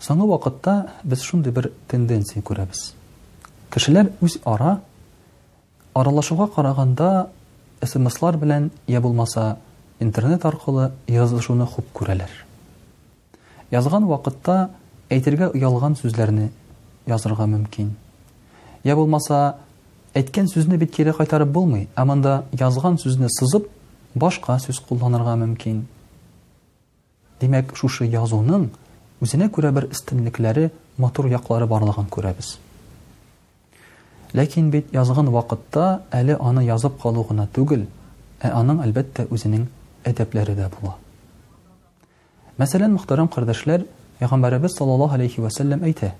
Соңгы вакытта без шундый бер тенденция күрәбез. Кешеләр үзара аралашуга караганда смслар белән я булмаса интернет аркылы язышуны хуп күрәләр. Язган вакытта әйтергә оялган сүзләрне язырга мөмкин. Я булмаса әйткән сүзне бит кире кайтарып булмый, ә монда язган сүзне сызып башка сүз кулланырга мөмкин. Димәк, шушы язуның үзенә күрә бер өстенлекләре, матур яклары барлыгын күрәбез. Ләкин бит язган вакытта әле аны язып калу гына түгел, ә аның, әлбәттә, үзенең әдәпләре дә була. Мәсәлән, мөхтәрәм кардәшләр, Пәйгамбәребез саллаллаһу алейхи вә сәлләм әйтә,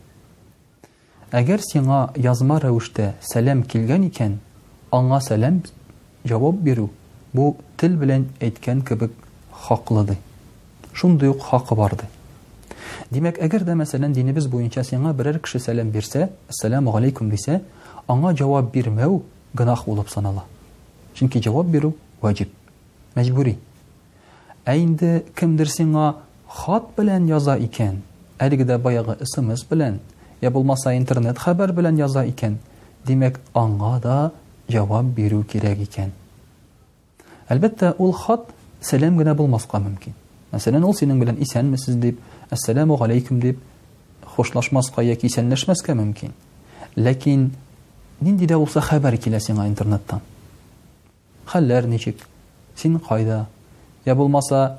Әгәр сиңа язма рәвештә сәлам килгән икән, аңа сәлам җавап бирү бу тел белән әйткән кебек хаклы ди. Шундый ук хакы бар ди. Димәк, әгәр дә, мәсәлән, динебез буенча сиңа берәр кеше сәлам бирсә, Әссәләмү галәйкүм дисә, аңа җавап бирмәү гөнаһ булып санала. Чөнки җавап бирү ваҗиб, мәҗбүри. Ә инде кемдер сиңа хат белән яза икән, әлеге дә баягы смс белән, я булмаса интернет хәбәр белән яза икән, димәк, аңа да җавап бирү кирәк икән. Әлбәттә, ул хат сәлам генә булмаска мөмкин. Мәсәлән, ул синең белән исәнмесез дип, әссәламу галәйкүм дип хушлашмаска яки исәнләшмәскә мөмкин. Ләкин нинди дә булса хәбәр килә сиңа интернеттан. Хәлләр ничек? Син кайда? Йә булмаса,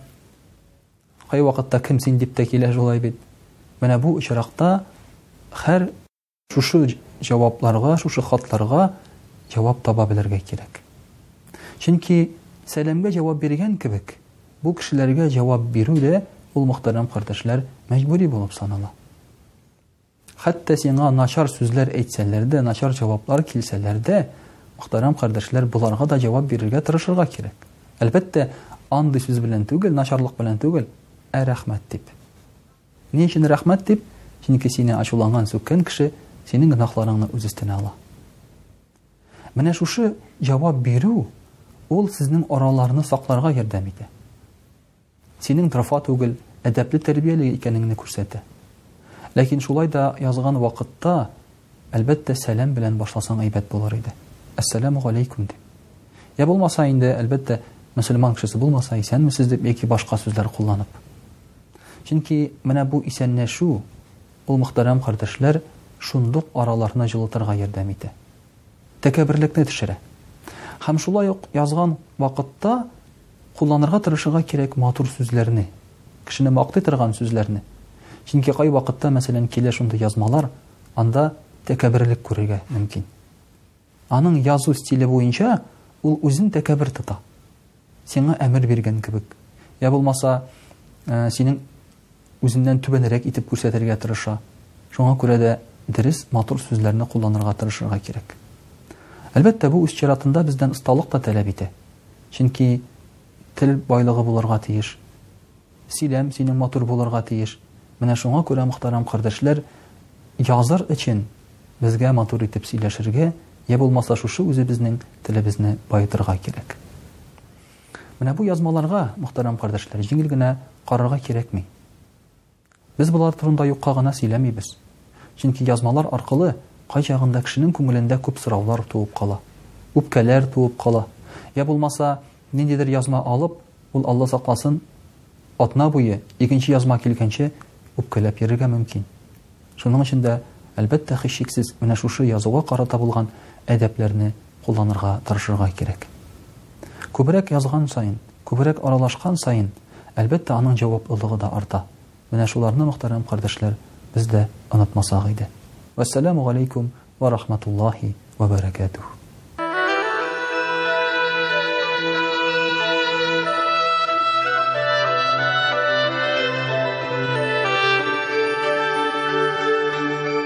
кайвакытта кем син дип тә килә шулай бит. Менә бу очракта хәр. Шушы җавапларга, шушы хатларга җавап таба белергә кирәк. Чөнки сәламгә җавап биргән кебек, бу кешеләргә җавап бирү дә ул, мөхтәрәм кардәшләр, мәҗбүри булып санала. Хәтта сиңа начар сүзләр әйтсәләр дә, начар җаваплар килсәләр дә, мөхтәрәм кардәшләр, боларга да җавап бирергә тырышырга кирәк. Әлбәттә, андый сүз белән түгел, начарлык белән түгел, ә рәхмәт дип. Ни өчен рәхмәт дип? Чөнки сине ачуланган, сүккән кеше синең гөнаһларыңны үз өстенә ала. Менә шушы җавап бирү ул сезнең араларны сакларга ярдәм итә. Синең дрофа түгел, әдәпле тәрбияле икәнеңне күрсәтә. Ләкин шулай да язган вакытта, әлбәттә, сәлам белән башласаң әйбәт булыр иде. Әссәләмү галәйкүм дип. Йә булмаса инде, әлбәттә, мөселман кешесе булмаса, исәнмесез дип яки башка сүзләр кулланып. Чөнки менә бу исәнләшү, ул, мөхтәрәм кардәшләр, шундук араларны җылытырга ярдәм итә. Тәкәберлекне төшерә. Һәм шулай ук язган вакытта, Кулланырга тырышырга кирәк матур сүзләрне, кешене мактый торган сүзләрне. Чөнки кайвакытта, мәсәлән, килә шундый язмалар, анда тәкәбберлек күрергә мөмкин. Аның язу стиле буенча ул үзен тәкәббер тота. Сиңа әмер биргән кебек. Йә булмаса, синең үзеннән түбәнрәк итеп күрсәтергә тырыша. Шуңа күрә дә дөрес, матур сүзләрне кулланырга тырышырга кирәк. Әлбәттә, бу үз чиратында бездән осталык та таләп итә. Чөнки тел байлыгы булырга тиеш. Сөйләм синең матур булырга тиеш. Менә шуңа күрә, мөхтәрәм кардәшләр, языр өчен безгә матур итеп сөйләшергә, я булмаса шушы үзебезнең телебезне баетырга кирәк. Менә бу язмаларга, мөхтәрәм кардәшләр, җиңел генә карарга кирәкми. Без болар турында юкка гына сөйләмибез. Чөнки язмалар аркылы кайчагында кешенең күңелендә күп сораулар туып кала, үпкәләр туып кала. Я булмаса, ниндидер язма алып, ул Алла сакласын, атна буе икенче язма килгәнче үпкәләп йөрергә мөмкин. Шуның өчен дә, әлбәттә, һичшиксез, менә шушы язуга карата булган әдәпләрне кулланырга тырышырга кирәк. Күбрәк язган саен, күбрәк аралашкан саен, әлбәттә, аның җаваплылыгы да арта. Менә шуларны, мөхтәрәм кардәшләр, без дә онытмасак иде. Вәссәламү галәйкүм вә рахматуллаһи вә бәрәкәтүһ.